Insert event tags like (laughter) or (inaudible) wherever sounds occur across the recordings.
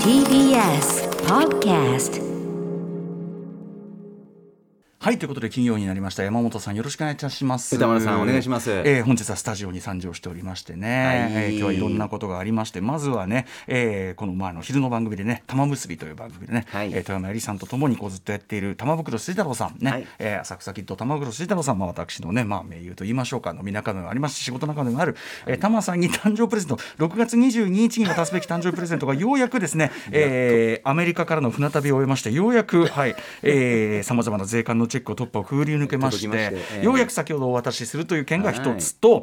TBS Podcast はいということで金曜になりました。山本さんよろしくお願いいたします。歌丸さんお願いします。えー本日はスタジオに参上しておりましてね、はい。えー今日はいろんなことがありまして。まずはね、えーこのまああの昼の番組でね玉結びという番組でね、はい。えー富山えりさんとともにこうずっとやっている玉袋筋太郎さんね、はい。えー浅草キッド玉袋筋太郎さん、まあ、私のねまあ盟友と言いましょうか飲み仲間がありますし仕事仲間がある、えー、玉さんに誕生プレゼント。6月22日に渡すべき誕生日プレゼントがようやくですね、えーアメリカからの船旅を終えましてようやくはい。さまざまな税関のチェックを突破をくぐり抜けましてようやく先ほどお渡しするという件が一つと、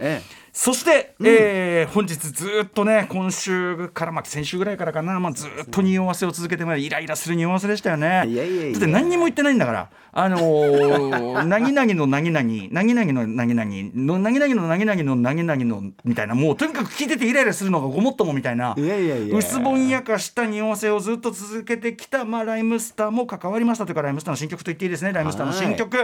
そして、えー本日ずっとね今週から、まあ、先週ぐらいからかな、まあ、ずっと匂わせを続けてまいイライラする匂わせでしたよね。いやいやいやだって何にも言ってないんだから。あのー、(laughs) 何々の何々、何々の何々の何々の何々の何々のみたいな、もうとにかく聞いててイライラするのがごもっともみたいな、薄ぼんやかした匂わせをずっと続けてきた、まあ、ライムスターも関わりましたというか、ライムスターの新曲と言っていいですね、ライムスターの新曲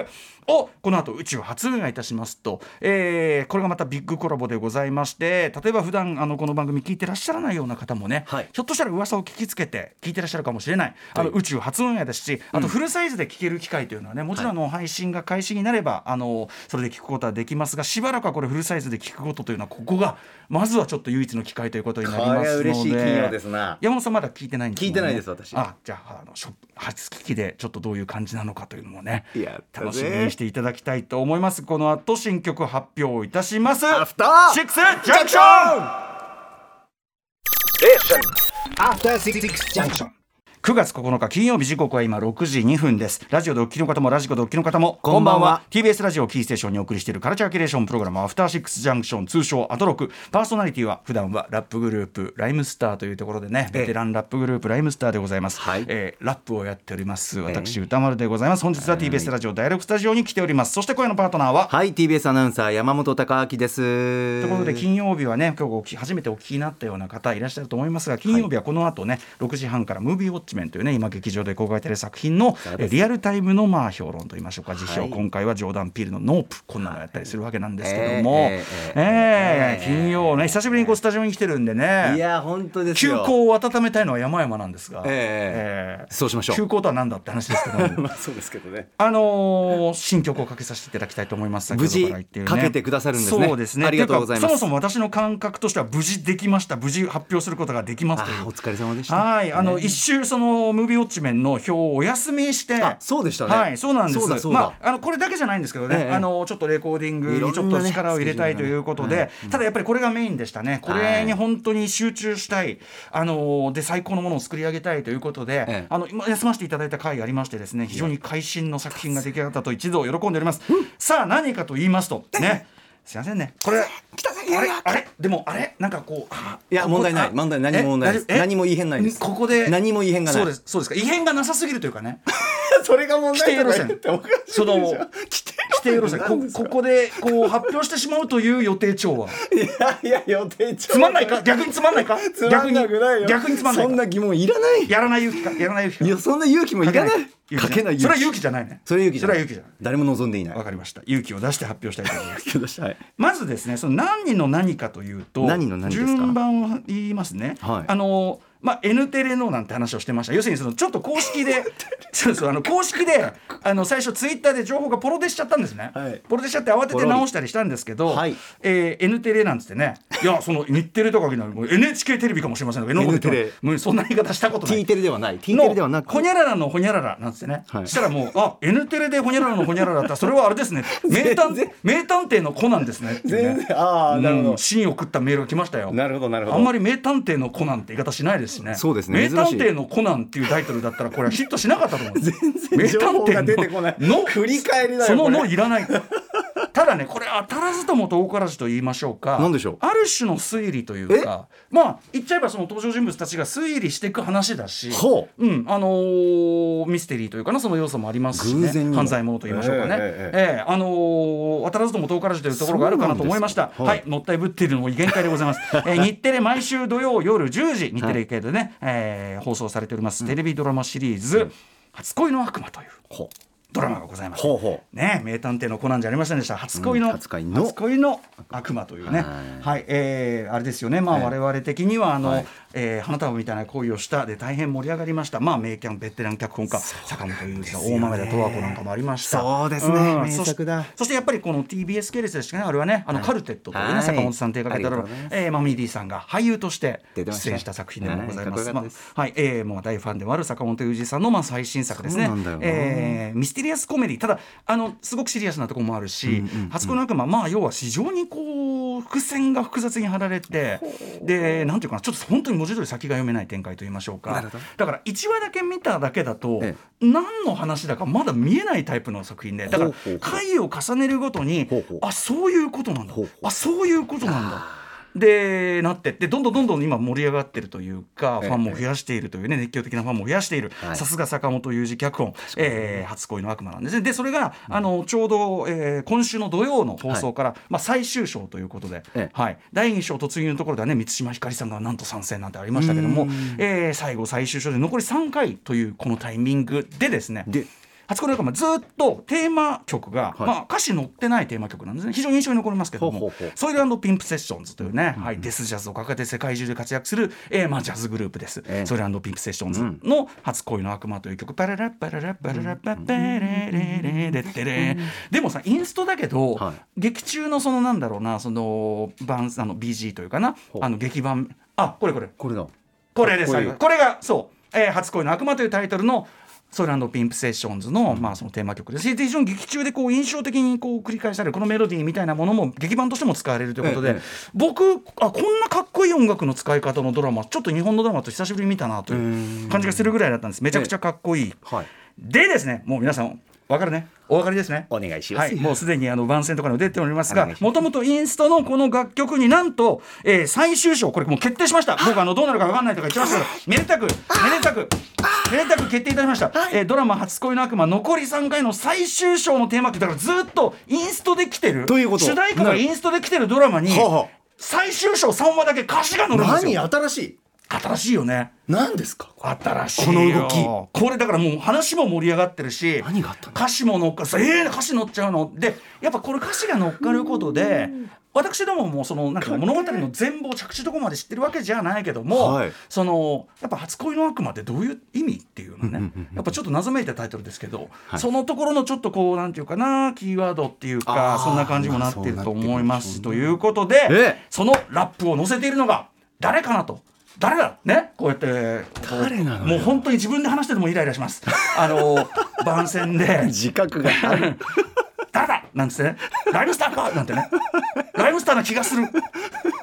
をこの後宇宙初運営いたしますと、えーこれがまたビッグコラボでございまして、例えば普段あのこの番組聞いてらっしゃらないような方もね、はい。ひょっとしたら噂を聞きつけて聞いてらっしゃるかもしれない、あの宇宙初運営ですし、あとフルサイズで聞ける機会というのはね、もちろんあの配信が開始になれば、あのそれで聞くことはできますが、しばらくはこれフルサイズで聞くことというのは、ここがまずはちょっと唯一の機会ということになりますので。嬉しい金曜ですな。山本さんまだ聞いてないんですね。聞いてないです私。あじゃああのシ初聞きでちょっとどういう感じなのかというのもね楽しみにしていただきたいと思います。この後新曲発表いたしますアフターシックスジャンクション After Six Junction. 9月9日金曜日時刻は今6時2分です。ラジオでお聞きの方もラジコでお聞きの方もこんばんは。TBS ラジオをキーステーションにお送りしているカルチャーキュレーションプログラムアフターシックスジャンクション通称アトロク。パーソナリティは普段はラップグループライムスターというところでねベテランラップグループライムスターでございます、はい。えーラップをやっております。私歌丸でございます。本日は TBS ラジオ第6スタジオに来ております。そして今夜のパートナーは？はい TBS アナウンサー山本貴明です。ということで金曜日はね今日初めてお聞きになったような方いらっしゃると思いますが金曜日はこの後ね、6時半から「ムービーウォッチメン」というね今劇場で公開される作品のリアルタイムのまあ評論といいましょうか。実評、はい今回はジョーダン・ピールの「ノープ」こんなのやったりするわけなんですけども、ええ金曜ね久しぶりにこうスタジオに来てるんでね。いや本当です休よ校を温めたいのは山々なんですが、えええー。そうしましょう。休校とは何だって話ですけども。(laughs) まあそうですけどね。あのー新曲をかけさせていただきたいと思います。無事かけてくださるんですね。そうですね。ありがとうございます。そもそも私の感覚としては無事できました。無事発表することができますという。あお。疲れ様でした。はい、あの、ね。一周そのムービーウォッチメンの表をお休みして。あそうでしたねはい、そうなんです。まあ、あの、これだけじゃないんですけどね、ええあの、ちょっとレコーディングにちょっと力を入れたいということで。ただ、やっぱりこれがメインでしたね。これに本当に集中したい。あの、で、最高のものを作り上げたいということで。ええあの、今休ませていただいた回がありましてですね、非常に会心の作品が出来上がったと一度喜んでおります。さあ、何かと言いますと、ね。すいませんね。これ。あれ、あれ、でも、あれ、なんかこう。あいや問題ないあ問題何も問題何も異変ないですここで？何も異変がないそうです、そうですか。異変がなさすぎるというかね。(laughs) それが問規定路線。その。規定路線。こ、ここで、こう発表してしまうという予定調和。いやいや予定調つまんないか、逆につまんないか？つまんなくないよ逆につまんないか？そんな疑問いらないやらない勇気か、やらない勇気か？いやそんな勇気もいらないかけないそれは勇気じゃないね。それは勇気じゃない。誰も望んでいないわかりました。勇気を出して発表したいと思います。(laughs) はいまずですね、その何の何かというと、何の何ですか？順番を言いますね。はいあのまあ N テレのなんて話をしてました。要するにそのちょっと公式で、(laughs) そうそうあの公式であの最初ツイッターで情報がポロ出しちゃったんですね。はい。ポロ出しちゃって慌てて直したりしたんですけど、はい。えー N テレなんつってね、いやその日テレとかなもう NHK テレビかもしれませんが N テレもうそんな言い方したことない。T。テレではない。T テレではなく。ほにゃららのほにゃららなんつってね、はい。したらもうあ N テレでほにゃららのほにゃららだったらそれはあれですね。(laughs) 名探名探偵のコナンですね。ね。全然。ああなるほど。うん。芯を食ったメールが来ましたよ。なるほどなるほど。あんまり名探偵のコナンって言い方しないですしね。そうですね。名探偵のコナンっていうタイトルだったらこれはヒットしなかったと思う (laughs) 全然情報が出てこない。の (laughs) 振り返りだよそののいらないただねこれ当たらずとも遠からずと言いましょうか。何でしょう？ある種の推理というか。まあ言っちゃえばその登場人物たちが推理していく話だしほう。んあのーミステリーというかなその要素もありますし、ね、犯罪者と言いましょうかね、えええあのー当たらずとも遠からずというところがあるかなと思いました。そうなんですかはい、もったいぶっているのも限界でございます、えー日テレ毎週土曜夜10時日テレ系でね、えー放送されております、テレビドラマシリーズ「初恋の悪魔」という。ほドラマがございます。ほうほね、名探偵のコナンじゃありませんでした。初恋の、うん初恋の初恋の悪魔というね。ははいい、えーあれですよね。まあ、ええ我々的には、あの、はいえー花束みたいな恋をしたで大変盛り上がりました。まあ、名キャンベテラン脚本家、坂本雄二の大豆田十和子なんかもありました。そうですねん名作だそしそしてやっぱりこの TBS 系列でしたね。あれはね、あの、カルテットというね、はい坂本さん手掛けたらえーマミー D さんが俳優として出演した作品でもございます。まあはいかっこよかったですはい、えー、もう大ファンでもある坂本雄二さんのまあ最新作ですね。そうなんだよなえーミステリアスコメディただあのすごくシリアスなところもあるし、初恋の悪魔まあ要は非常にこう伏線が複雑に張られてでなんていうかなちょっと本当に文字通り先が読めない展開と言いましょうかだから1話だけ見ただけだと、え何の話だかまだ見えないタイプの作品でだから回を重ねるごとにあそういうことなんだ。あそういうことなんだ。でなってってどんどんどんどん今盛り上がってるというかええ。ファンも増やしているというね熱狂的なファンも増やしている。はい。さすが坂本雄二脚本、えー初恋の悪魔なんですね。でそれが、あのちょうど、えー今週の土曜の放送から、まあ、最終章ということで、ええ。はい、第2章突入のところではね満島ひかりさんがなんと参戦なんてありましたけども、えー最後最終章で残り3回というこのタイミングでですねで初恋の悪魔ずっとテーマ曲が、はい。まあ、歌詞載ってないテーマ曲なんですね。非常に印象に残りますけども。ソイルピンプセッションズというね、はい、デスジャズを掲げて世界中で活躍する、えーまあ、ジャズグループです、ええ。ソイルピンプセッションズの「初恋の悪魔」という曲「パララッパララッパララッパッパレレレレテレ」でもさインストだけど、はい劇中のそのなんだろうなその版あの BG というかなあの劇版あこれこれこれだこれですこれがそう、えー初恋の悪魔」というタイトルのソイルピンプセッションズの,、まあそのテーマ曲で非常に劇中でこう印象的にこう繰り返されるこのメロディーみたいなものも劇版としても使われるということで、ええ僕あこんなかっこいい音楽の使い方のドラマちょっと日本のドラマと久しぶりに見たなという感じがするぐらいだったんです。めちゃくちゃかっこいい。はい。でですねもう皆さんわかるね？お分かりですね？お願いします。はい、もうすでにあの番宣とかにも出ておりますがもともとインストのこの楽曲になんと、えー最終章これもう決定しました。僕あのどうなるか分かんないとか言ってましたけどめでたくめでたくめでたく決定いたしました、えードラマ「初恋の悪魔」残り3回の最終章のテーマ曲だからずっとインストで来てるどういうこと？主題歌がインストで来てるドラマに最終章3話だけ歌詞が載るんです何？よ新しい？新しいよね。何ですか？新しいこの動き。これだからもう話も盛り上がってるし何があったの？歌詞も乗っかるえー、歌詞乗っちゃうの。でやっぱこれ歌詞が乗っかることで私どももそのなんか物語の全貌着地どこまで知ってるわけじゃないけども、はい。そのやっぱ初恋の悪魔ってどういう意味っていうのねやっぱちょっと謎めいたタイトルですけど、はい。そのところのちょっとこうなんていうかなキーワードっていうかそんな感じもなっていると思いますまあそうということで、ええ。そのラップを載せているのが誰かなと。誰だね。こうやって誰なのよ。もう本当に自分で話しててもイライラします。あの (laughs) 番宣で。自覚がある。(laughs) 誰だなんつってね。ライムスターか？なんてね。ライムスターな気がする。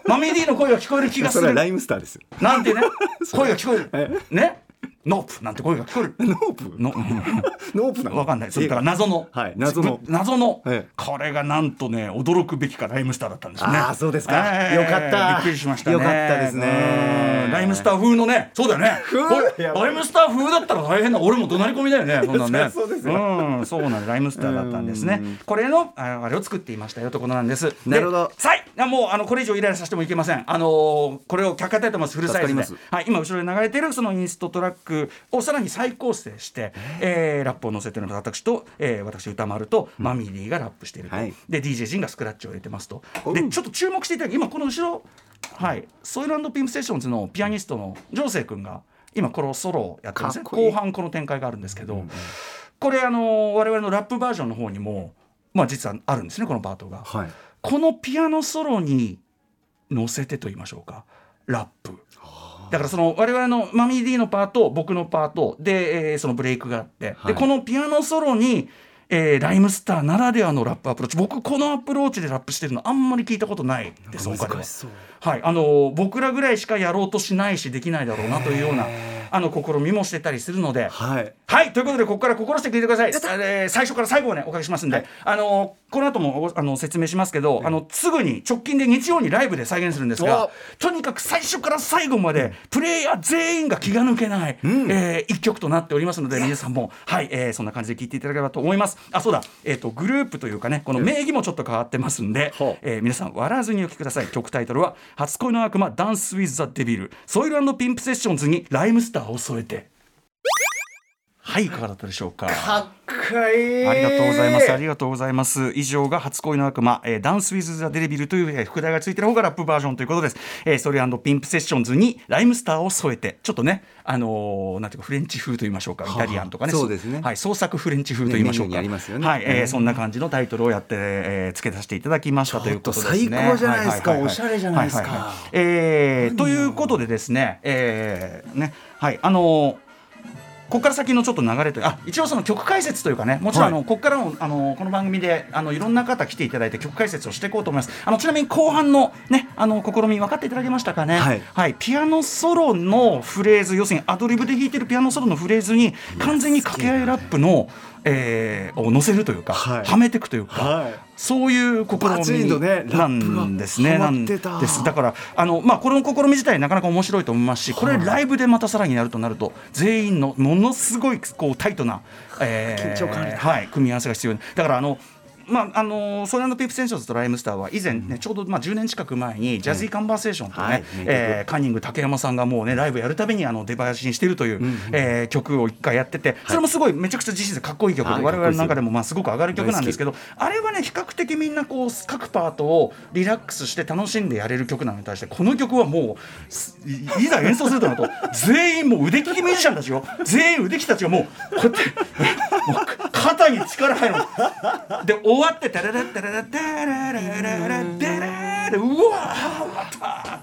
Mummy-D の声が聞こえる気がする。それはライムスターですよ。なんてね。(laughs) 声が聞こええるねノープ。なんて声が聞こえる。(laughs) ノープ？の (laughs) ノープなの？わかんない。それから謎の、はい謎の。謎の、ええ。これがなんとね驚くべきかライムスターだったんですね。あーそうですか。よかった。びっくりしましたね。よかったですね。うん。ライムスター風のね。そうだよね。ライムスター風だったら大変だ。俺も怒鳴り込みだよね。(laughs) そんなんね。そうですよ。うん。そうなんライムスターだったんですね。これのああれを作っていましたよとことなんです。なるほど。でさい。もうあのこれ以上イライラさせてもいけません。あのーこれを却下タイトますフルサイズではい。今後ろで流れてるそのインストトラックをさらに再構成して、えー。ラップを載せてるのが私と、えー私歌丸とマミーリーがラップしていると、はい。で DJ 陣がスクラッチを入れてますと。でちょっと注目していただき今この後ろはい。ソイルピンプセッションズのピアニストのジョーセイ君が今このソロをやってるんで後半この展開があるんですけど、これあの我々のラップバージョンの方にもまあ実はあるんですねこのパートが。はい。このピアノソロに乗せてと言いましょうか。ラップだからその我々のマミー D のパート僕のパートで、えーそのブレイクがあって、はい。でこのピアノソロに、えーライムスターならではのラップアプローチ。僕このアプローチでラップしてるのあんまり聞いたことないです他では。はい。あの僕らぐらいしかやろうとしないしできないだろうなというようなあの試みもしてたりするので。はい。はい。ということでここから心して聞いてください、えー最初から最後までおかけしますんで、あのこの後もおあの説明しますけど、あのすぐに直近で日曜にライブで再現するんですがお。とにかく最初から最後までプレイヤー全員が気が抜けない、えー一曲となっておりますので皆さんもはい、えーそんな感じで聞いていただければと思いますあそうだ、えー、とグループというかねこの名義もちょっと変わってますんで、えー皆さん笑わずにお聞きください。曲タイトルは「初恋の悪魔 Dance with the Devil」ソイルピンプセッションズにライムスターを添えて。ははいいかがだったでしょうか？かいいありがとうございます。ありがとうございます。以上が初恋の悪魔、えー、 Dance with the Devil という、えー副題がついてる方がラップバージョンということです。えー、ソイルピンプセッションズにライムスターを添えて、ちょっとね、あのーなんていうかフレンチ風と言いましょうか、イタリアンとかね、そうですねはい、創作フレンチ風と言いましょうか。ねねはい、えーうんそんな感じのタイトルをやって、えー、付けさせていただきましたということですね。最高じゃないですかはははおしゃれじゃないですかはははえーということでですね、えーね、はい、あのーここから先のちょっと流れというあ一応その曲解説というかねもちろんあの、ここからのあのこの番組であのいろんな方来ていただいて曲解説をしていこうと思います。あのちなみに後半のねあの試み分かっていただけましたかね？はい。ピアノソロのフレーズ要するにアドリブで弾いてるピアノソロのフレーズに完全に掛け合いラップの、えーを乗せるというか、はい。はめていくというか、はいそういう試みなんですね。なんですだからあの、まあ、この試み自体なかなか面白いと思いますしこれライブでまたさらになるとなると全員のものすごいこうタイトな、えー緊張感はい、組み合わせが必要だからあのまああのソイルアンドピンプセッションズとライムスターは以前ね、ちょうど、まあ、10年近く前に Jazzy Conversation とね、はい。えーカンニング竹山さんがもうねライブやるたびにあの出囃子にしてるという、えー曲を一回やっててそれもすごいめちゃくちゃ自身でかっこいい曲で、はい。我々の中でもまあすごく上がる曲なんですけどあれはね比較的みんなこう各パートをリラックスして楽しんでやれる曲なのに対してこの曲はもうすいいざ演奏するとなると全員もう腕利きミュージシャンたちよ。全員腕利きたちがもうこうやって (laughs) 肩に力入るの。で終わってタララッタララッタララララッタラでうわ終わった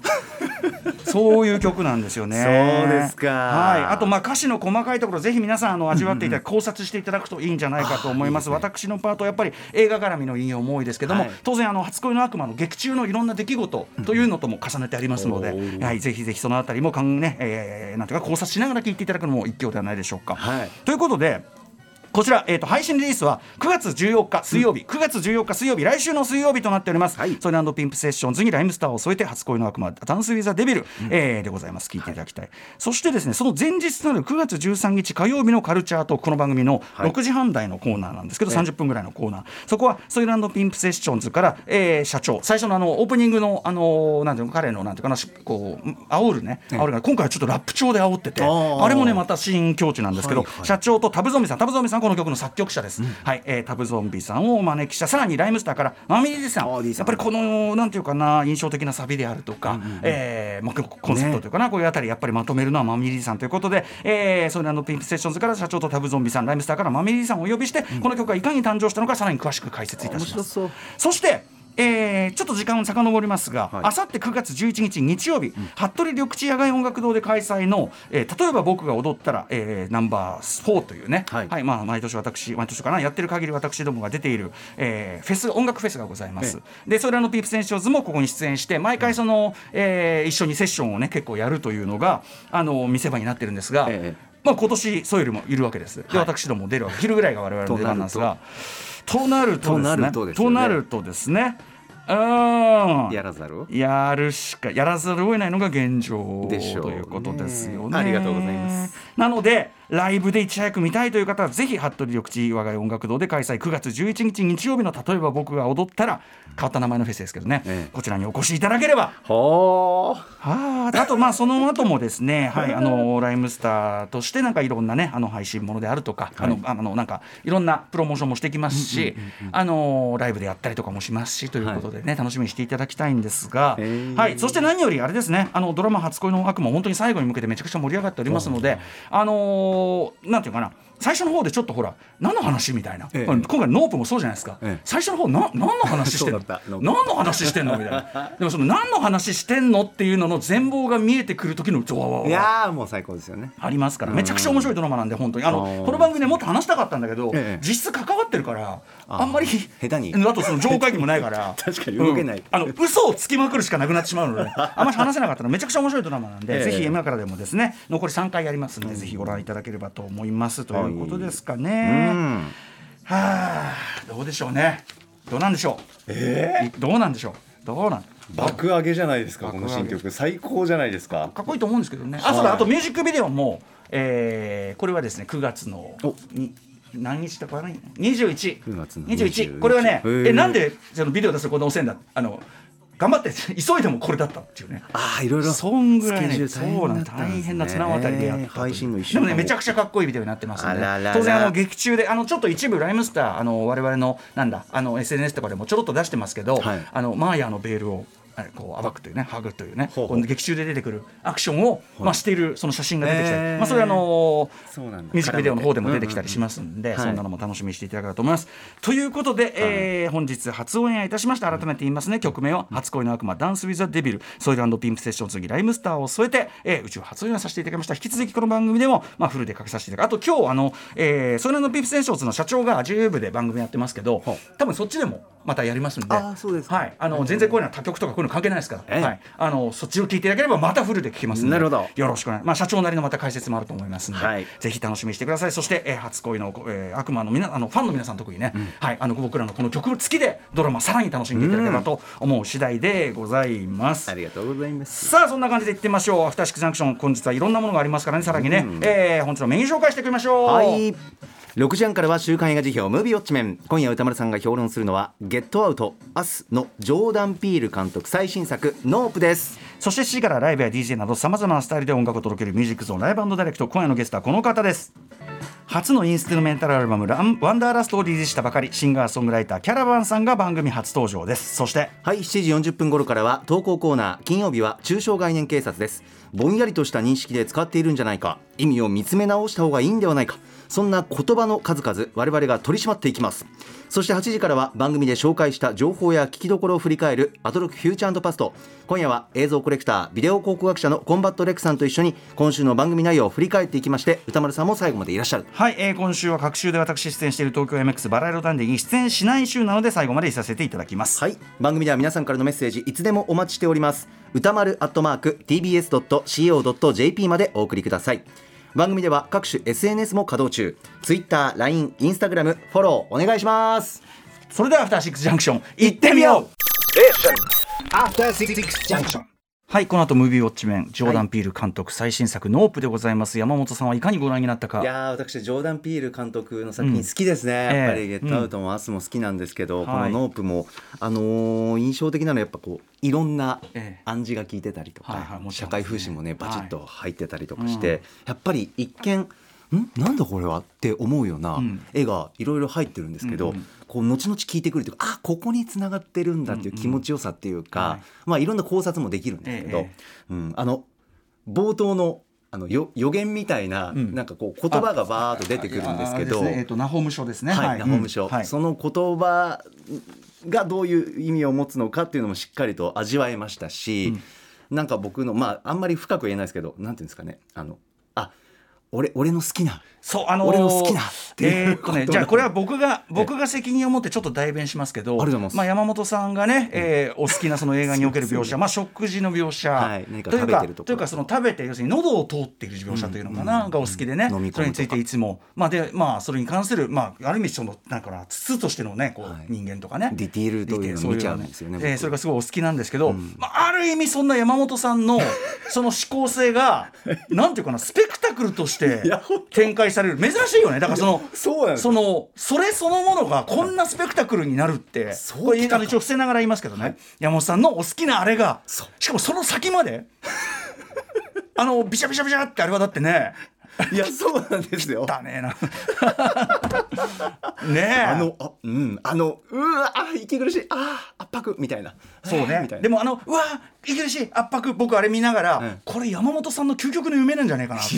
そういう曲なんですよね。そうですかはい。あとまあ歌詞の細かいところぜひ皆さんあの味わっていただき考察していただくといいんじゃないかと思います。私のパートやっぱり映画絡みの引用も多いですけども、はい当然あの初恋の悪魔の劇中のいろんな出来事というのとも重ねてありますので、うんはいぜひぜひそのあたりもかんね、えーなんていうか考察しながら聞いていただくのも一興ではないでしょうか。はいということで。こちら、えー、と配信リリースは9月14日水曜日、9月14日水曜日来週の水曜日となっております、はい。ソイラピンプセッションズにライムスターを添えて初恋の悪魔ダンス・ウィザ・デビル、えーでございます。聞いていただきたい、そしてですねその前日となる9月13日火曜日のカルチャーとこの番組のはい。6時半台のコーナーなんですけど、30分ぐらいのコーナー。そこはソイラピンプセッションズから、えー社長。最初のあのオープニングのあのなんていうの彼のなんていうかなしこう煽るね煽るが今回はちょっとラップ調で煽っててあれもねまた新境地なんですけど、はいはい。社長とタブゾさん。タブゾンビさんはこの曲の作曲者です、はい、えータブゾンビさんをお招きしたさらにライムスターからマミリーさん。やっぱりこのなんていうかな印象的なサビであるとか、えーまあ、コンセプトというかな、こういうあたりやっぱりまとめるのはマミリーさんということで、えー、それらのピンクセッションズから社長とタブゾンビさんライムスターからマミリーさんをお呼びして、この曲がいかに誕生したのかさらに詳しく解説いたします。そしてえーちょっと時間を遡りますが、はい。あさって9月11日日曜日、服部緑地野外音楽堂で開催の、えー例えば僕が踊ったら、えーナンバー4というね、はい。まあ、毎年私毎年かなやってる限り私どもが出ている、えーフェス音楽フェスがございます、でそれらのピープセンションズもここに出演して毎回その、えー一緒にセッションをね結構やるというのがあの見せ場になってるんですが、ええ。まあ、今年ソイルもいるわけです。で、はい。私どもも出るわけ昼ぐらいが我々の出番なんですがとなるとですね。となるとですよね。となるとですね。うーん。やらざるを？やるしかやらざるを得ないのが現状でしょう。ねということですよね。ありがとうございます。なのでライブでいち早く見たいという方はぜひ服部緑地我が家音楽堂で開催。9月11日日曜日の例えば僕が踊ったら変わった名前のフェスですけどね、ええ。こちらにお越しいただければ。あ、あとまあその後もですね、(laughs) はい、あのライムスターとしてなんかいろんなねあの配信ものであるとか、あのあのなんかいろんなプロモーションもしてきますし、あのライブでやったりとかもしますしということでね、楽しみにしていただきたいんですが、へー。はい、そして何よりあれですね、あのドラマ初恋の悪魔本当に最後に向けてめちゃくちゃ盛り上がっておりますので、あのーなんていうかな。最初の方でちょっとほら何の話みたいな、ええ。今回ノープもそうじゃないですか、ええ。最初の方な何の話してんの？(laughs) 何の話してんの？みたいな。でもその何の話してんのっていうのの全貌が見えてくる時のゾワワワういやーもう最高ですよね。ありますから。めちゃくちゃ面白いドラマなんで本当に。あのこの番組でもっと話したかったんだけど、ええ。実質関わってるからあんまり下手に。(laughs) あとその情報会議もないから。(laughs) 確かに動けない。うん。あの嘘をつきまくるしかなくなってしまうのであんまり話せなかったの。めちゃくちゃ面白いドラマなんで、ええ。ぜひ今からでもですね残り3回やりますんで、ぜひご覧いただければと思います。ということですかね。うん。はあどうでしょうね。どうなんでしょう。えどうなんでしょう。どうなん？ー、爆上げじゃないですかこの新曲。最高じゃないですか。かっこいいと思うんですけどね。あ、そうだ、あとミュージックビデオも、えーこれはですね、9月のお。に何日だかな、21。9月の21 21これはね、え、なんでそのビデオ出すこの押せんだ、あの。頑張って急いでもこれだったっていうね。ああいろいろそんぐらいねそうなん大変な綱渡りでやった配信の一でもねめちゃくちゃかっこいいビデオになってますんで。当然あの劇中であのちょっと一部ライムスターあの我々のなんだあの SNS とかでもちょろっと出してますけど、はい。あのマーヤのベールをこう暴くというね剥ぐというねほう劇中で出てくるアクションを、まあ、しているその写真が出てきたり、まあ、それはあのミュージックビデオの方でも出てきたりしますんで、うんうん。うんそんなのも楽しみにしていただけたらと思います。ということで、えー本日初オンエアいたしました改めて言いますね。曲名は「初恋の悪魔ダンス・ウィザ・デビル」ソイルピンプセッション次ライムスターを添えて、えー、宇宙初オンエアさせていただきました。引き続きこの番組でも、まあ、フルでかけさせていただく。あと今日あの、えー、ソイルピンプセッションの社長が JWEB で番組やってますけど多分そっちでもまたやりますんで。はい、あの全然こういうのは他局とかいうの関係ないですから、ええ。はい、あのそっちを聞いていただければまたフルで聞きますなるほど。よろしくお願い。まあ社長なりのまた解説もあると思いますんで、はい。ぜひ楽しみにしてください。そして、えー初恋の、えー悪魔のみなあのファンの皆さん特にね、はい、あの僕らのこの曲付きでドラマさらに楽しんでいただければと思う次第でございます。ありがとうございます。さあそんな感じでいってみましょう。アフターシックスジャンクション本日はいろんなものがありますからね。さらにね、えー本日のメニュー紹介していきましょう。はい6時半からは週刊映画時評ムービーウォッチメン。今夜宇多丸さんが評論するのはゲットアウト、アスのジョーダン・ピール監督最新作ノープです。そして7時からライブや DJ などさまざまなスタイルで音楽を届けるミュージックゾーンライブダイレクト今夜のゲストはこの方です。初のインストゥルメンタルアルバム「ランワンダーラスト」をリリースしたばかりシンガーソングライターキャラバンさんが番組初登場です。そしてはい7時40分頃からは投稿コーナー金曜日は抽象概念警察です。ぼんやりとした認識で使っているんじゃないか。意味を見つめ直した方がいいんではないかそんな言葉の数々我々が取り締まっていきます。そして8時からは番組で紹介した情報や聞きどころを振り返るアトロックフューチャーパスト。今夜は映像コレクタービデオ考古学者のコンバットレックさんと一緒に今週の番組内容を振り返っていきまして宇多丸さんも最後までいらっしゃる。はい、えー今週は隔週で私出演している東京 MX バラ色ダンディに出演しない週なので最後までいさせていただきます、はい番組では皆さんからのメッセージいつでもお待ちしております。宇多丸アットマーク tbs.co.jp までお送りください番組では各種 SNS も稼働中 Twitter、LINE、Instagram フォローお願いしますそれではアフターシックスジャンクション行ってみよう After Six Junction. はいこの後ムービーウォッチメンジョーダン・ピール監督最新作「ノープ」でございます。山本さんはいかにご覧になったか。いやー私ジョーダン・ピール監督の作品好きですね、うんやっぱり「ええゲットアウト」も「アス」も好きなんですけど、このはい「ノープも」あのー印象的なのはやっぱこういろんなええ。暗示が効いてたりとか、社会風刺もねバチッと入ってたりとかして、はいやっぱり一見ん？なんだこれは？って思うようなうん。絵がいろいろ入ってるんですけど、うんうん。こう後々聞いてくるというかあここに繋がってるんだっていう気持ちよさっていうか、うんうんはい。まあいろんな考察もできるんですけど、ええ。うん、あの冒頭のあのよ予言みたいな、ん。なんかこう言葉がバーッと出てくるんですけど、えっ、とナホーム書ですねはい、ナホーム書、うんはいその言葉がどういう意味を持つのかっていうのもしっかりと味わえましたし、なんか僕のまああんまり深く言えないですけどなんていうんですかねあのあ俺俺の好きなそうあのー俺の好きなっていうえーっとねじゃあこれは僕が僕が責任を持ってちょっと代弁しますけどます。あ山本さんがね、えーお好きなその映画における描写 (laughs) まあ食事の描写、というか食べてるというかその食べて要するに喉を通っている描写というのかな、がお好きでね、それについていつも。まあでまあそれに関するまあある意味そのなんかな筒としてのねこう、はい。人間とかね。ディティールというのを見ちゃうんですよね僕。えーそれがすごいお好きなんですけど、まあ、ある意味そんな山本さんのその思考性が (laughs) なんていうかなスペクタクルとして展開される。珍しいよね。だからそのそうそのそれそのものがこんなスペクタクルになるって。そう。これの一応伏せながら言いますけどね、山本さんのお好きなあれがしかもその先まで (laughs) あのビシャビシャビシャってあれはだってね。いやそうなんですよ。だねえな。(laughs) ねえ。あのあうん。あのうわあ息苦しい。あ圧迫みたいな。そうね。たいな。でもあのうわ息苦しい圧迫僕あれ見ながら、うん。これ山本さんの究極の夢なんじゃないかなって。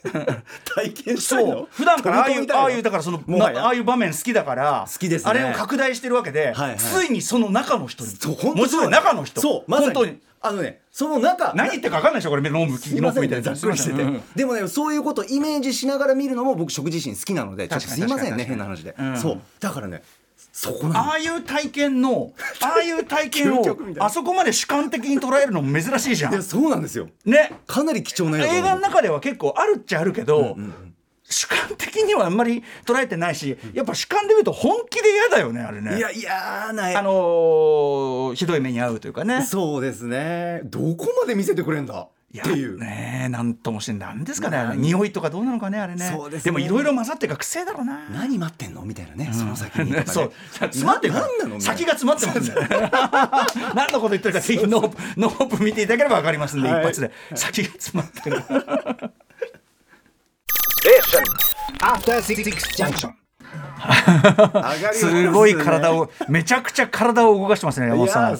(laughs) 体験したいの？そう。普段からああいう飛び込みたの？ああいうだからそのもはや？なああいう場面好きだから好きですね。あれを拡大してるわけで、はいはい。ついにその中の人に。そう本当もちろん中の人。そうまさに。本当に。あのねその中何言ってるか分かんないでしょこれ。ノームすいません。ノームねざっくりして。て、でもねそういうことをイメージしながら見るのも僕食自身好きなのでちょっと確かにすいませんね確かに。変な話で、うん。そう。だからねああいう体験の (laughs) ああいう体験をあそこまで主観的に捉えるのも珍しいじゃん。いやそうなんですよ。ね。かなり貴重な映画映画の中では結構あるっちゃあるけど、主観的にはあんまり捉えてないしやっぱ主観で見ると本気で嫌だよねあれね。いや嫌なあのーひどい目に遭うというかね。そうですね。どこまで見せてくれんだ？っていう。ねえなんともしてなんですかね匂いとかどうなのかねあれね。そうですね。もいろいろ混ざってるから癖だろうな。何待ってんの？みたいなね、その先に。ね (laughs) そう。詰まってるな何なの先が詰まってますね。(laughs) 何のこと言ってるかぜひノープノープ見ていただければわかりますんで、はい。一発で。先が詰まってる。(laughs) After Six Junction. すごい体をめちゃくちゃ体を動かしてますね山本さん。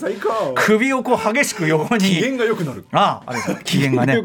首をこう激しく横に。機嫌が良くなる。ああ、機嫌がね。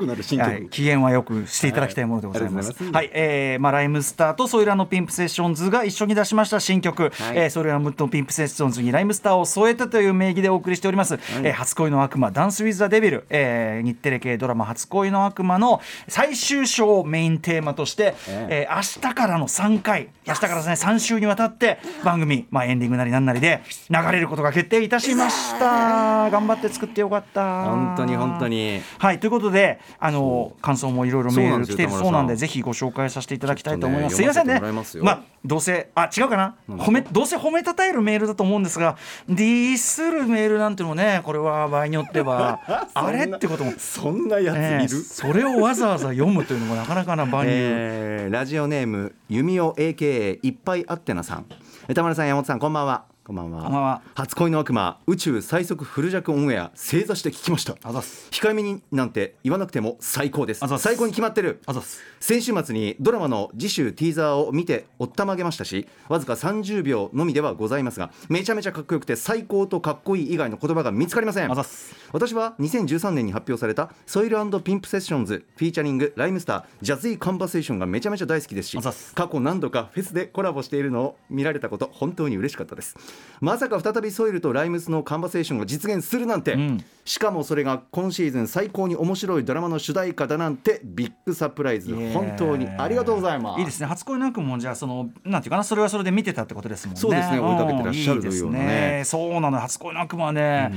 機嫌はよくしていただきたいものでございます。はい。えーまあライムスターとソイラのピンプセッションズが一緒に出しました。新曲、えーソイラのピンプセッションズにライムスターを添えたという名義でお送りしております。えー初恋の悪魔ダンスウィズザデビル、えー日テレ系ドラマ初恋の悪魔の最終章をメインテーマとして、えー明日からの3回、明日からですね3週にわたって番組まあエンディングなりなんなりで流れることが決定いたしました。頑張って作ってよかった。本当に本当にはいということであの感想もいろいろメール来てるそうなんでぜひご紹介させていただきたいと思います。ねすいませんね。読まあどうせあ違うかな？褒めどうせ褒めたたえるメールだと思うんですがディスるメールなんてのもねこれは場合によっては (laughs) あれってことも。そんなやついる、えーそれをわざわざ読むというのもなかなかな万有、えーラジオネーム弓尾 AKA いっぱいあってなさん。え田村さん山本さんこんばんは。こんばんは。こんばんは。初恋の悪魔宇宙最速フル弱オンエア正座して聞きました。あざっす。控えめになんて言わなくても最高です。あざっす。最高に決まってる。あざっす。先週末にドラマの次週ティーザーを見ておったまげましたしわずか30秒のみではございますがめちゃめちゃかっこよくて最高とかっこいい以外の言葉が見つかりません。あざっす。私は2013年に発表されたソイルピンプセッションズフィーチャリングライムスタージャズイーカンバセーションがめちゃめちゃ大好きですしあざっす。過去何度かフェスでコラボしているのを見られたこと本当に嬉しかったですまさか再びソイルとライムスのカンバセーションが実現するなんて、ん。しかもそれが今シーズン最高に面白いドラマの主題歌だなんてビッグサプライズ。本当にありがとうございます。いいですね。初恋の悪魔もじゃあそのなんていうかなそれはそれで見てたってことですもんね。そうですね。追いかけてらっしゃるうん。というねですそうなの初恋の悪魔はね、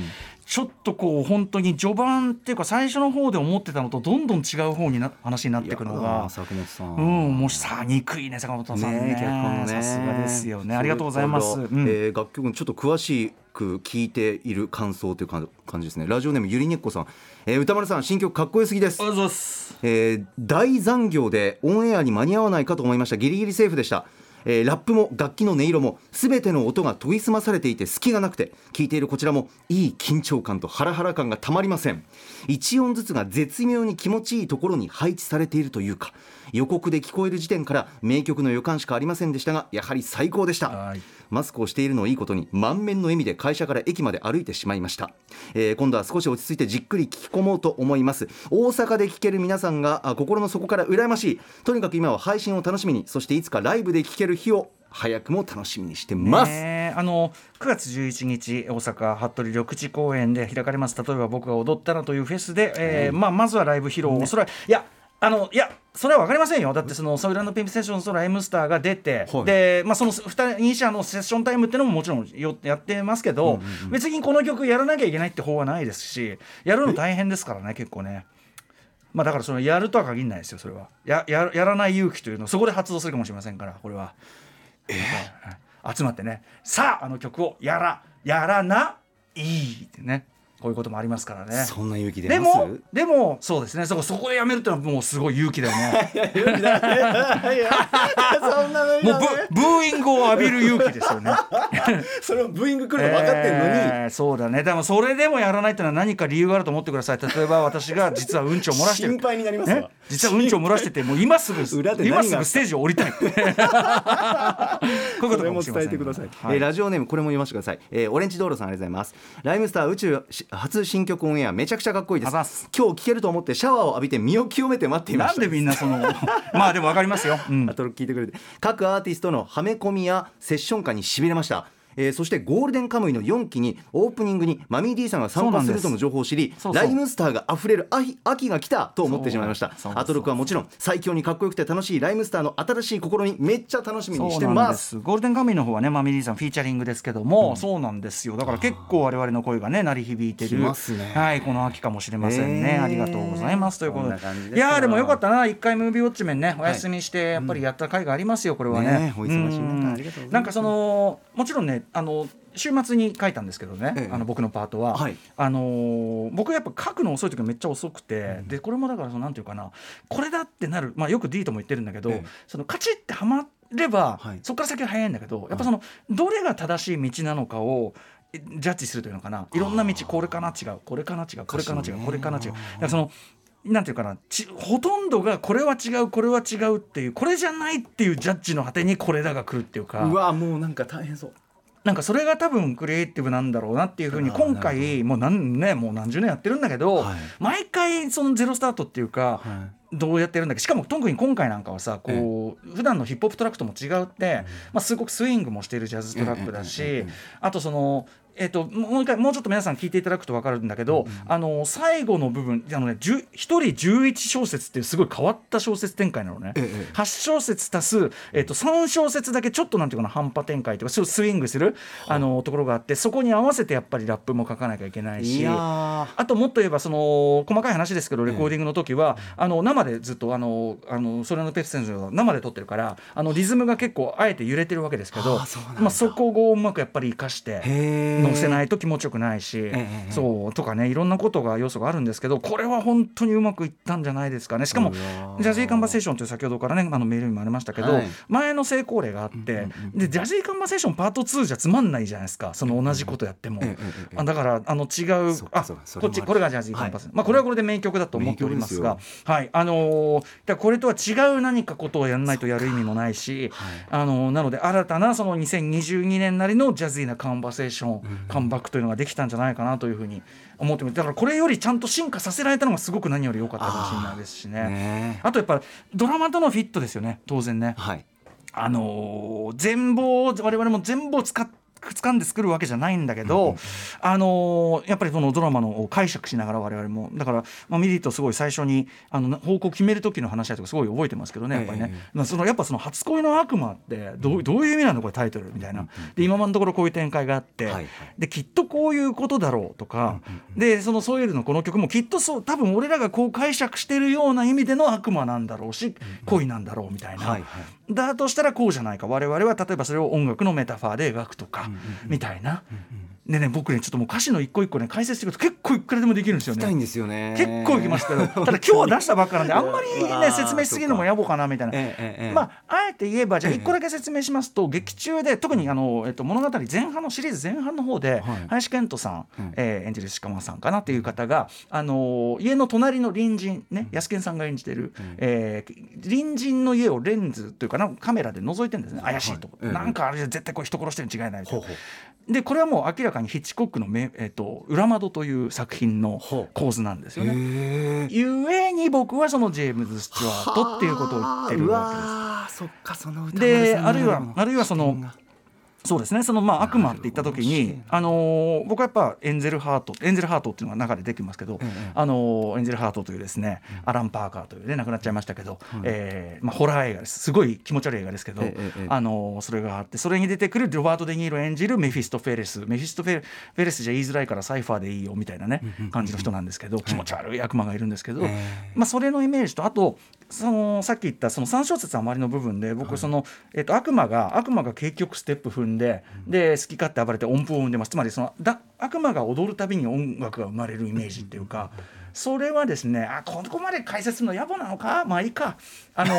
ちょっとこう本当に序盤っていうか最初の方で思ってたのとどんどん違う方にな話になっていくのがー坂本さん。うん、もうさ憎いね坂本さん。ねねさすがですよね。ありがとうございます、うん。えー楽曲のちょっと詳しく聞いている感想という感感じですね。ラジオネームゆりねっこさん、えー歌丸さん新曲かっこよすぎです。ありがとうございます。えー大残業でオンエアに間に合わないかと思いました。ギリギリセーフでした、えーラップも楽器の音色も全ての音が研ぎ澄まされていて隙がなくて聴いているこちらもいい緊張感とハラハラ感がたまりません。1音ずつが絶妙に気持ちいいところに配置されているというか予告で聞こえる時点から名曲の予感しかありませんでしたがやはり最高でした。はい。マスクをしているのをいいことに満面の笑みで会社から駅まで歩いてしまいました、えー今度は少し落ち着いてじっくり聞き込もうと思います。大阪で聞ける皆さんがあ心の底から羨ましい。とにかく今は配信を楽しみにそしていつかライブで聞ける日を早くも楽しみにしてます、ねえあの9月11日大阪服部緑地公園で開かれます。例えば僕が踊ったらというフェスで、えーまあ、まずはライブ披露を、それはいやあのいやそれは分かりませんよ。だってそのソイランドピンプセッションとライムスターが出て、はい。で、まあ、その2人社のセッションタイムっていうのももちろんよやってますけど、別にこの曲やらなきゃいけないって方はないですしやるの大変ですからね結構ね。まあ、だからそのやるとは限らないですよそれは。やややらない勇気というのをそこで発動するかもしれませんからこれは。はい。集まってね。さああの曲をやらやらない。いってねこういうこともありますからね。そんな勇気出でもでもそうですね。そこそこでやめるってのはもうすごい勇気だよね。そんなのもうブブーイングを浴びる勇気ですよね。(laughs) それをブーイング来るの分かってんのに、えーそうだね。でもそれでもやらないってのは何か理由があると思ってください。例えば私が実はうんちを漏らしてる。心配になりますわ。ね？実はうんちを漏らしててもう今すぐ今すぐステージを降りたいこういうことかももしれません伝えてください、はい。えーラジオネームこれも読ませてください、えーオレンジ道路さんありがとうございます。ライムスター宇宙し初新曲オンエアめちゃくちゃかっこいいです。今日聴けると思ってシャワーを浴びて身を清めて待っていました。なんでみんなその (laughs) まあでもわかりますよ、うん。あと聞いてくれて。各アーティストのはめ込みやセッション感にしびれましたえーそしてゴールデンカムイの4期にオープニングにマミー D さんが参加す。るとの情報を知りライムスターが溢れる秋秋が来たと思ってしまいました。アトロクはもちろん最強にかっこよくて楽しいライムスターの新しい試みめっちゃ楽しみにしてまです。すゴールデンカムイの方はねマミリーさんフィーチャリングですけども、そうなんですよ。だから結構我々の声がね鳴り響いてきるますね。はいこの秋かもしれませんね、へー。ありがとうございます。ということで。いやーでもよかったな。一回ムービーウォッチメンねお休みしてやっぱりやった甲斐がありますよこれはね。ねお忙しい中うん。ありがとうございます。なんかそのもちろんねねあの週末に書いたんですけどね、ええ。あの僕のパートは、はい。あのー僕やっぱ書くの遅い時がめっちゃ遅くて、でこれもだからそのなんていうかな。これだってなる、まあ、よく D とも言ってるんだけど、ええ。そのカチッてはまれば、はい。そこから先は早いんだけどやっぱそのどれが正しい道なのかをえジャッジするというのかな。いろんな道これかな違う。これかな違う。これかな違う。これかな違う。だからそのなんていうかな。ちほとんどがこれは違うこれは違うっていうこれじゃないっていうジャッジの果てにこれだが来るっていうか。うわもうなんか大変そうなんかそれが多分クリエイティブなんだろうなっていうふうに今回もう何ねもう何十年やってるんだけど、はい。毎回そのゼロスタートっていうか、はどうやってるんだっけ？しかも特に今回なんかはさこう、普段のヒップホップトラックとも違うって、まあ、すごくスイングもしているジャズトラックだし、あとその。えっともう一回もうちょっと皆さん聞いていただくと分かるんだけど、あの最後の部分あのね10 1人11小節っていうすごい変わった小説展開なのね、ええ8小節足す、えっと3小節だけちょっとなんていうかな半端展開とかそうスイングするあ。のところがあってそこに合わせてやっぱりラップも書かなきゃいけないし。あともっと言えばその細かい話ですけどレコーディングの時は、あの生でずっとあのあのそれのペプセンジを生で撮ってるからあのリズムが結構あえて揺れてるわけですけどそまあ、そこをうまくやっぱり生かして乗せないと気持ちよくないし、ええそうとかねいろんなことが要素があるんですけどこれは本当にうまくいったんじゃないですかね。しかもジャズィーカンバセーションという先ほどからねあのメールにもありましたけど、はい。前の成功例があって、でジャズィーカンバセーションパート2じゃつまんないじゃないですかその同じことやっても。あだからあの違うあこっちこれがジャズィーカンパス、はい。まあこれはこれで名曲だと思っておりますがはいあのーこれとは違う何かことをやらないとやる意味もないし、あのーなので新たなその2022年なりのジャズィーなカンバセーション、カムバックというのができたんじゃないかなというふうに思ってますだからこれよりちゃんと進化させられたのがすごく何より良かったかもしれないですしね。ねあとやっぱドラマとのフィットですよね当然ね。はいあのー全貌を我々も全部を使っ掴んで作るわけじゃないんだけど、あのーやっぱりそのドラマのを解釈しながら我々もだから、まあ、ミリーとすごい最初にあの方向決める時の話だとかすごい覚えてますけどねやっぱりね、ええまあそのやっぱその初恋の悪魔ってどうどういう意味なのこれタイトルみたいな、で今のところこういう展開があって、はいはい。できっとこういうことだろうとか、でそのソイルのこの曲もきっとそう多分俺らがこう解釈してるような意味での悪魔なんだろうし、恋なんだろうみたいな。はいはいだとしたらこうじゃないか。我々は例えばそれを音楽のメタファーで描くとか、みたいな。でね僕ねちょっともう歌詞の一個一個ね解説していくと結構いくらでもできるんですよね。聞きたいんですよね。結構いきますけどただ今日は出したばっかなんで (laughs) あんまりね説明しすぎるのも野暮かなみたいな。ええええまああえて言えばじゃあ一個だけ説明しますと劇中で特にあの、えっと、物語前半のシリーズ前半の方で、はい。林遣都さん、うん。えー演じる鹿間さんかなっていう方が、あの家の隣の隣人ね安健さんが演じてる、えー隣人の家をレンズというかなカメラで覗いてるんですね。怪しいとこ、はい。ええなんかあれ絶対これ人殺してるに違いないみたいなほう。ほでこれはもう明らかにヒッチコックのめ、えっと裏窓という作品の構図なんですよね。ゆえに僕はそのジェームズ・スチュワートっていうことを言ってるわけです。わーそっかその歌であるいはのあるいはそのそうですね。そのまあ悪魔って言った時に、あのー僕はやっぱエンゼルハートエンゼルハートっていうのが中で出てきますけど、あのーエンゼルハートというですね、アラン・パーカーというね亡くなっちゃいましたけど、えーまあ、ホラー映画です。すごい気持ち悪い映画ですけど、ええええあのーそれがあってそれに出てくるロバート・デ・ニーロ演じるメフィストフェレス。メフィストフェフェレスじゃ言いづらいからサイファーでいいよみたいなね感じの人なんですけど気持ち悪い悪魔がいるんですけど、え。まあ、それのイメージとあとそのさっき言ったその3小節余りの部分で僕その、えっと悪魔が悪魔が結局ステップ踏んでで好き勝手暴れて音符を生んでます。つまりそのだ悪魔が踊るたびに音楽が生まれるイメージっていうか。それはですねあここまで解説するの野暮なのか？まあいいか。あの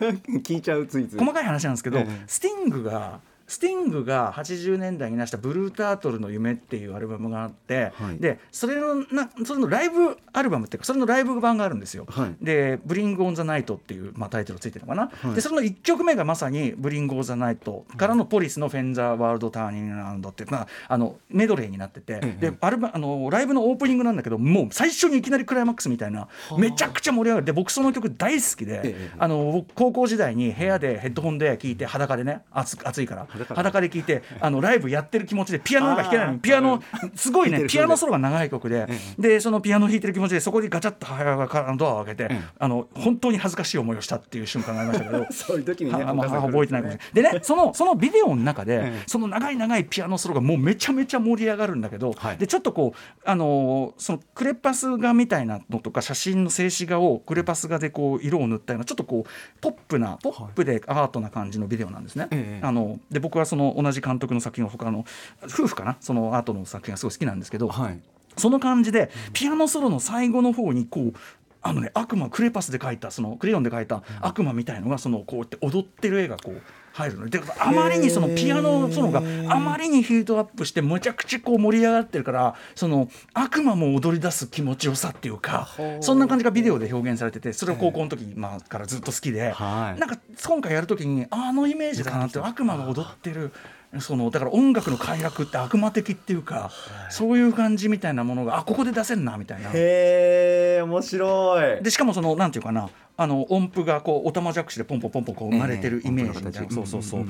(laughs) 聞いちゃうついつい。細かい話なんですけど、ええ。スティングがスティングが80年代に出した「ブルータートルの夢」っていうアルバムがあって、はい。でそれのなそれのライブアルバムっていうかそれのライブ版があるんですよ。はい。で「 Bring On The Night」っていう、まあ、タイトルついてるのかな、はい。でその1曲目がまさに「 Bring On The Night」からの「ポリスの When The World Is Running Down」っていう、まあ、あのメドレーになってて、ええ。でアルバあのライブのオープニングなんだけどもう最初にいきなりクライマックスみたいなめちゃくちゃ盛り上がる。で僕その曲大好きで、ええあの僕高校時代に部屋でヘッドホンで聴いて裸でね暑暑いから裸裸で聴いてあのライブやってる気持ちでピアノなんか弾けないのにピアノすごいねピアノソロが長い曲ででそのピアノ弾いてる気持ちでそこにガチャッと母親がかドアを開けてあの本当に恥ずかしい思いをしたっていう瞬間がありましたけど。(laughs) そういう時にね覚えてないかもしれない。でねそのそのビデオの中で、ええ。その長い長いピアノソロがもうめちゃめちゃ盛り上がるんだけど、はい。でちょっとこうあのーそのクレパス画みたいなのとか写真の静止画をクレパス画でこう色を塗ったようなちょっとこうポップなポップでアートな感じのビデオなんですね。ええ。あので僕はその同じ監督の作品を他の夫婦かな？その後の作品がすごい好きなんですけど、はい。その感じでピアノソロの最後の方にこうあのね悪魔クレパスで描いたそのクレヨンで描いた悪魔みたいのがそのこうやって踊ってる絵がこう入るの。であまりにそのピアノソロがあまりにヒートアップしてむちゃくちゃこう盛り上がってるからその悪魔も踊り出す気持ちよさっていうかそんな感じがビデオで表現されててそれを高校の時まあからずっと好きではい。なんか今回やる時にあのイメージだなって悪魔が踊ってる。そのだから音楽の快楽って悪魔的っていうか、そういう感じみたいなものがあここで出せんなみたいな。へえ面白い。でしかもそのなんていうかなあの音符がこうおたまじゃくしでポンポンポンポンこう生まれてるええイメージみたいな、そうそうそう、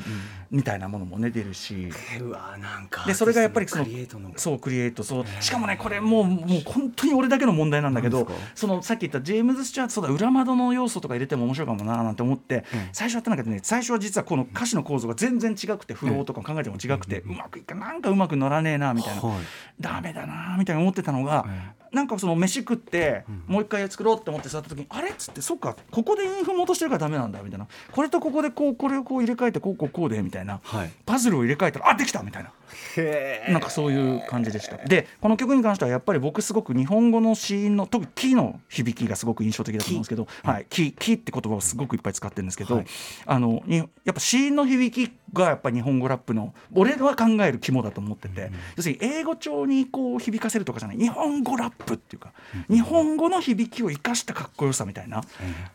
みたいなものもね出るし。うわなんかでそれがやっぱりそのクリエイトの。そうクリエイトそう。しかもねこれもうもう本当に俺だけの問題なんだけどそのさっき言ったジェームズ・スチュアートそうだ裏窓の要素とか入れても面白いかもななんて思って、最初やったんだけどね最初は実はこの歌詞の構造が全然違くてフローとか考えても違くて、うまくいかなんかうまく乗らねえなみたいな、はい。ダメだなみたいな思ってたのが、なんかその飯食って、もう一回作ろうって思って座った時にあれっつってそっかここでインフ戻してるからダメなんだみたいな。これとここでこうこれをこう入れ替えてこうこうこうでみたいな、はい。パズルを入れ替えたらあできたみたいな。なんかそういう感じでした。でこの曲に関してはやっぱり僕すごく日本語の子音の特に「キ」の響きがすごく印象的だと思うんですけど「はい、キ」キって言葉をすごくいっぱい使ってるんですけど、あのにやっぱ子音の響きがやっぱ日本語ラップの俺は考える肝だと思ってて、要するに英語調にこう響かせるとかじゃない日本語ラップっていうか、日本語の響きを生かしたかっこよさみたいな。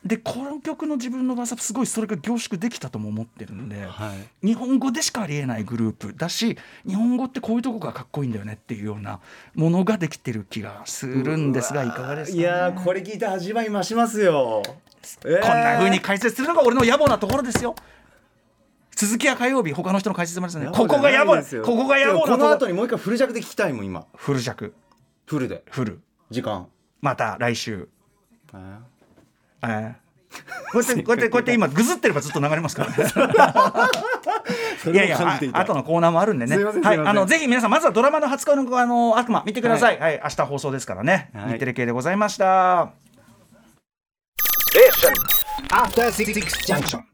でこの曲の自分の技すごいそれが凝縮できたとも思ってるんで。はい。日本語でしかありえないグループだし日本語ってこういうとこがかっこいいんだよねっていうようなものができてる気がするんですがいかがですか、ね、いやーこれ聞いて味わい増しますよ、えーこんな風に解説するのが俺の野暮なところですよ。続きは火曜日他の人の解説もありますね。ここが野暮ですよ。ここが野暮なこの後にもう一回フル弱で聞きたいもん今。フル弱。フルで。フル。時間。また来週。えー。えーこうやって (laughs) こうやってこうやって今ぐずってればずっと流れますからね。(laughs) いやいやあ後のコーナーもあるんでね。はいあのぜひ皆さんまずはドラマの初恋のあの悪魔見てください。はい、明日放送ですからね、はい。日テレ系でございました。After Six Junction.